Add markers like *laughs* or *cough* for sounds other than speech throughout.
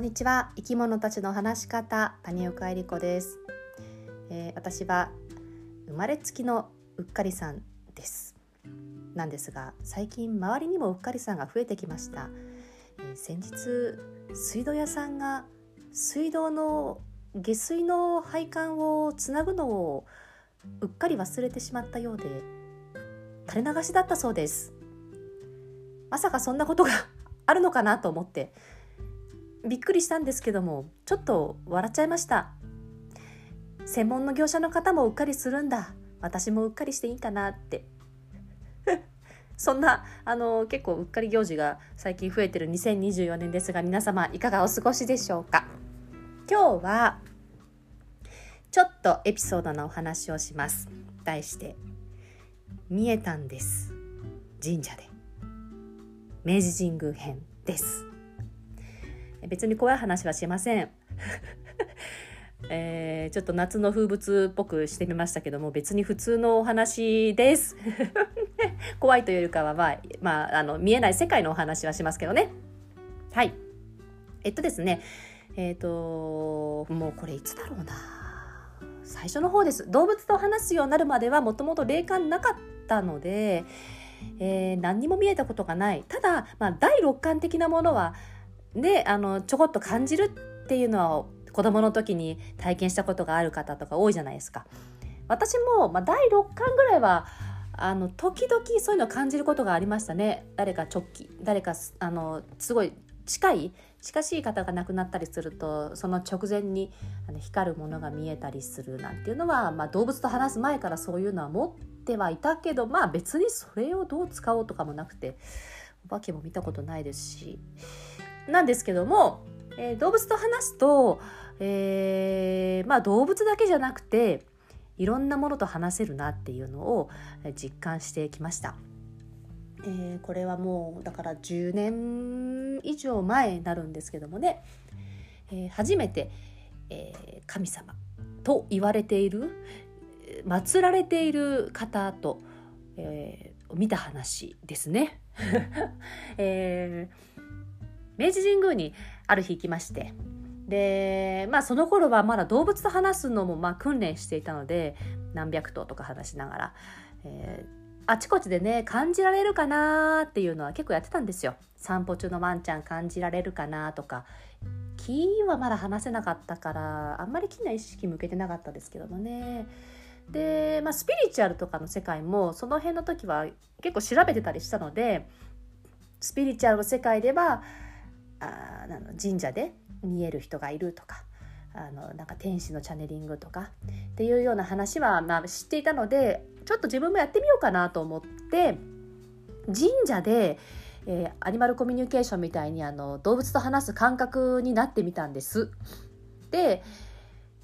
んにちは。生き物たちの話し方谷岡恵理子です、えー私は生まれつきのうっかりさんです。なんですが最近周りにもうっかりさんが増えてきました、えー先日水道屋さんが水道の下水の配管をつなぐのをうっかり忘れてしまったようで垂れ流しだったそうです。まさかそんなことが *laughs* あるのかなと思ってびっくりしたんですけどもちょっと笑っちゃいました。専門の業者の方もうっかりするんだ。私もうっかりしていいかなって。*laughs* そんなあの結構うっかり行事が最近増えてる2024年ですが皆様いかがお過ごしでしょうか？今日はちょっとエピソードのお話をします。題して見えたんです。神社で。明治神宮編です。別に怖い話はしません。*laughs* えーちょっと夏の風物っぽくしてみましたけども別に普通のお話です。*laughs* 怖いというよりかは、まあまあ、あの見えない世界のお話はしますけどね。はい。えっとですね。えっ、ともうこれいつだろうな。最初の方です。動物と話すようになるまではもともと霊感なかったので、えー何にも見えたことがない。ただ、まあ、第六感的なものはであのちょこっと感じるっていうのは子供の時に体験したことがある方とか多いじゃないですか。私も、まあ、第六感ぐらいはあの時々そういうのを感じることがありましたね誰か直帰誰かあのすごい近い近しい方が亡くなったりするとその直前にあの光るものが見えたりするなんていうのは、まあ、動物と話す前からそういうのは持ってはいたけどまあ別にそれをどう使おうとかもなくてお化けも見たことないですしなんですけども、えー動物と話すと、えーまあ、動物だけじゃなくていろんなものと話せるなっていうのを実感してきました。えーこれはもうだから10年以上前になるんですけどもね、えー初めて、えー神様と言われている祀られている方と、えー見た話ですね。*laughs* えー明治神宮にある日行きましてでまあその頃はまだ動物と話すのもまあ訓練していたので何百頭とか話しながら、えーあちこちでね感じられるかなっていうのは結構やってたんですよ。散歩中のワンちゃん感じられるかなとか。木はまだ話せなかったからあんまり木には意識向けてなかったですけどもね。で、まあ、スピリチュアルとかの世界もその辺の時は結構調べてたりしたのでスピリチュアルの世界ではあの神社で見える人がいるとかあのなんか天使のチャネリングとかっていうような話は、まあ、知っていたのでちょっと自分もやってみようかなと思って神社で、えーアニマルコミュニケーションみたいにあの動物と話す感覚になってみたんです。で、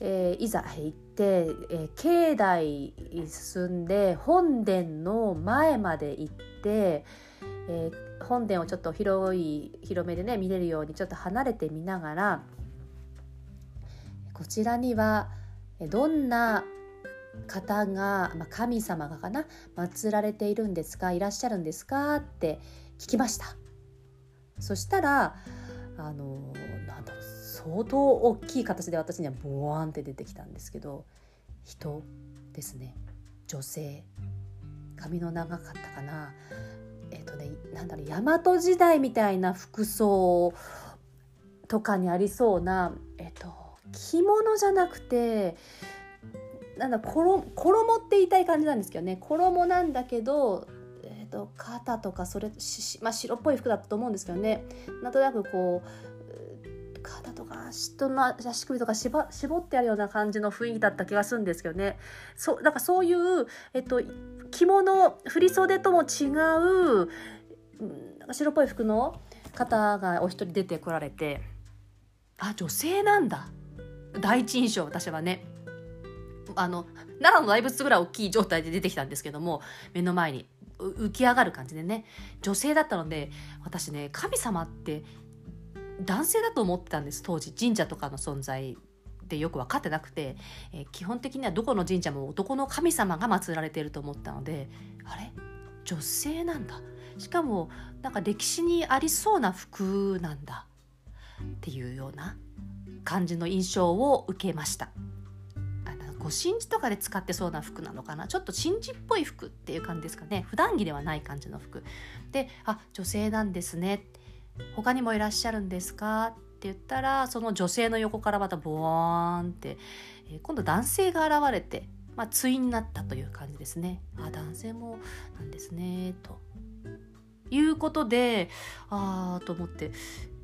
えーいざ行って、えー境内進んで本殿の前まで行って、えー本殿をちょっと広い広めでね見れるようにちょっと離れてみながらこちらにはどんな方が、まあ、神様がかな祀られているんですかいらっしゃるんですかって聞きました。そしたらあのなんだろう相当大きい形で私にはボワンって出てきたんですけど人ですね。女性。髪の長かったかな、とねなんだろう大和時代みたいな服装とかにありそうなえっ、と着物じゃなくてなんだ衣衣って言いたい感じなんですけどね。衣なんだけど、えー、と肩とかそれまあ、白っぽい服だったと思うんですけどね。なんとなくこう肩とか人の足首とかしば絞ってあるような感じの雰囲気だった気がするんですけどね。そうだからそういう、えっと、着物振袖とも違う白っぽい服の方がお一人出てこられてあ女性なんだ。第一印象私はね。あの奈良の大仏ぐらい大きい状態で出てきたんですけども目の前に浮き上がる感じでね。女性だったので私ね神様って男性だと思ってたんです当時。神社とかの存在でよく分かってなくて、えー基本的にはどこの神社も男の神様が祀られていると思ったのであれ？女性なんだ。しかもなんか歴史にありそうな服なんだ。っていうような感じの印象を受けました。ご神事とかで使ってそうな服なのかな？ちょっと神事っぽい服っていう感じですかね。普段着ではない感じの服。で「あ女性なんですね」他にもいらっしゃるんですか?」って言ったらその女性の横からまたボーンって、えー、今度男性が現れて、まあ、対になったという感じですね。あ男性もなんですねということでああと思って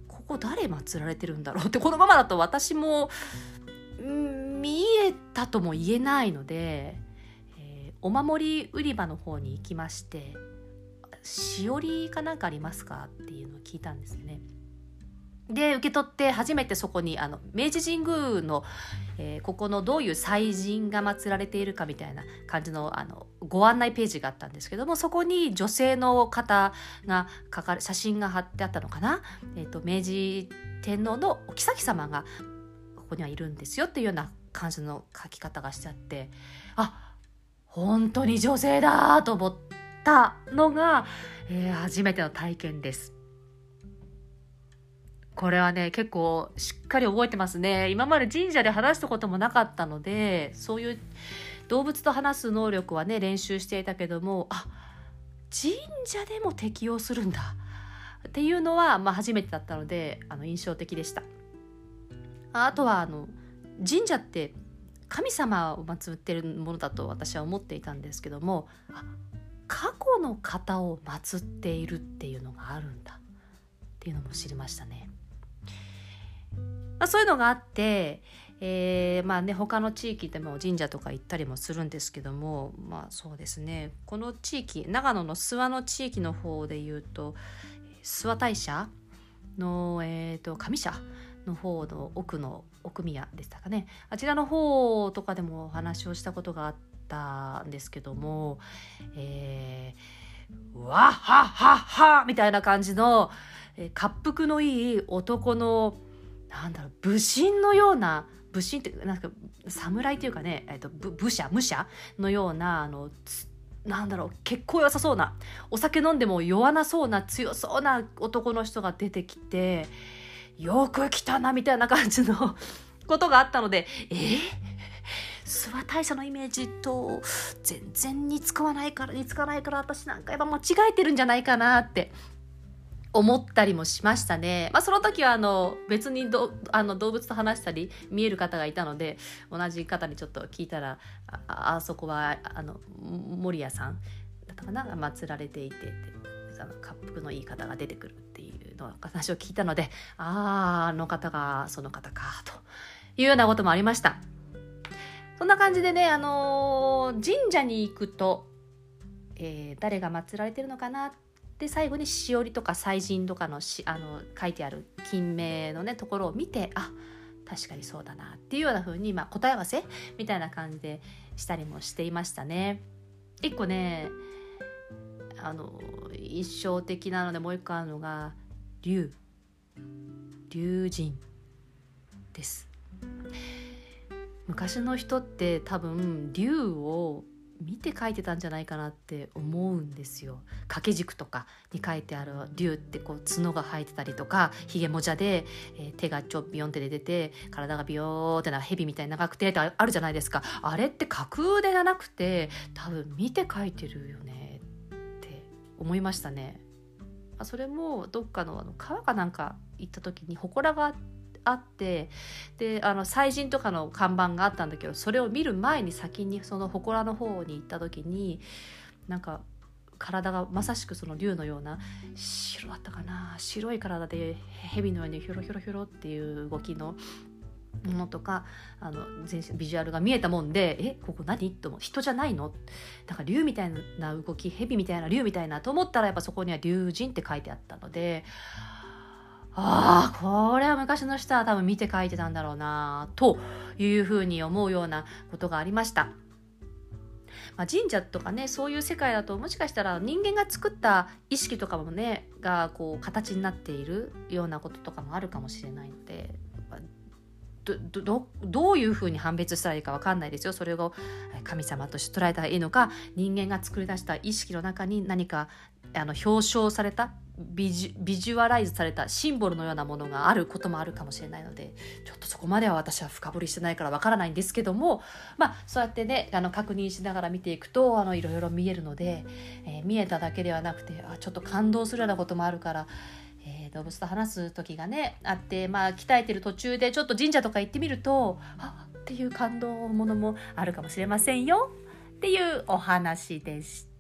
ここ誰祀られてるんだろうってこのままだと私も見えたとも言えないので、えー、お守り売り場の方に行きましてしおりかなんかありますかっていうのを聞いたんですね。で受け取って初めてそこにあの明治神宮の、えー、ここのどういう祭神が祀られているかみたいな感じのあのご案内ページがあったんですけどもそこに女性の方がかかる写真が貼ってあったのかな、えーと、明治天皇のお妃様がここにはいるんですよっていうような感じの書き方がしちゃってあ本当に女性だと思ったのが、えー、初めての体験です。これはね、結構しっかり覚えてますね。今まで神社で話したこともなかったので、そういう動物と話す能力はね、練習していたけども、あ、神社でも適用するんだ。っていうのは、まあ、初めてだったので、あの、印象的でした。あとは、あの、神社って神様を祀ってるものだと私は思っていたんですけども、過去の方を祀っているっていうのがあるんだっていうのも知りましたね。まあ、そういうのがあって、えー、まあね他の地域でも神社とか行ったりもするんですけどもまあそうですね。この地域長野の諏訪の地域の方で言うと諏訪大社の、えーと、上社の方の奥の奥宮でしたかね。あちらの方とかでもお話をしたことがあったんですけどもえー、わっはっはっはみたいな感じの、えー、滑腹のいい男のなんだろう武神のような武神ってなんか侍というかね、えーと、武者武者のようなあのなんだろう結構良さそうなお酒飲んでも酔わなそうな強そうな男の人が出てきてよく来たなみたいな感じの *laughs* ことがあったのでえ？ー、諏訪大社のイメージと全然似つかわないから似つかないから私なんかやっぱ間違えてるんじゃないかなって思ったりもしましたね。まあ、その時はあの別にどあの動物と話したり見える方がいたので同じ方にちょっと聞いたらああそこはあの守屋さんだったかな？が祀られていてあの滑腹のいい方が出てくるっていうの話を聞いたのであああの方がその方かというようなこともありました。そんな感じでね、あのー、神社に行くと、えー、誰が祀られてるのかなってで最後にしおりとか祭神とかのしあの書いてある金名のねところを見てあ確かにそうだなっていうような風にまあ、答え合わせみたいな感じでしたりもしていましたね。一個ねあの印象的なのでもう一個あるのが龍龍神です昔の人って多分龍を見て書いてたんじゃないかなって思うんですよ掛け軸とかに書いてある竜ってこう角が生えてたりとかひげもじゃで、えー、手がちょビヨンって出てて体がビヨーってな蛇みたいに長くてってあるじゃないですかあれって架空でがなくて多分見て書いてるよねって思いましたね。それもどっかのあの川かなんか行った時に祠があってあってであの祭神とかの看板があったんだけどそれを見る前に先にその祠の方に行った時になんか体がまさしくその竜のような白だったかな白い体で蛇のようにヒョロヒョロヒョロっていう動きのものとかあの全身ビジュアルが見えたもんでえここ何？と思う。人じゃないの？なんか竜みたいな動き蛇みたいな竜みたいなと思ったらやっぱそこには竜神って書いてあったのでああ、これは昔の人は多分見て書いてたんだろうな、というふうに思うようなことがありました。まあ、神社とかねそういう世界だともしかしたら人間が作った意識とかもねがこう形になっているようなこととかもあるかもしれないのでどどどういうふうに判別したらいいか分かんないですよそれを神様として捉えたらいいのか人間が作り出した意識の中に何かあの表彰されたビジュアライズされたシンボルのようなものがあることもあるかもしれないのでちょっとそこまでは私は深掘りしてないからわからないんですけどもまあそうやってねあの確認しながら見ていくとあのいろいろ見えるので、えー見えただけではなくてあちょっと感動するようなこともあるから。えー動物と話す時がねあってまあ鍛えてる途中でちょっと神社とか行ってみるとあっていう感動ものもあるかもしれませんよっていうお話でした。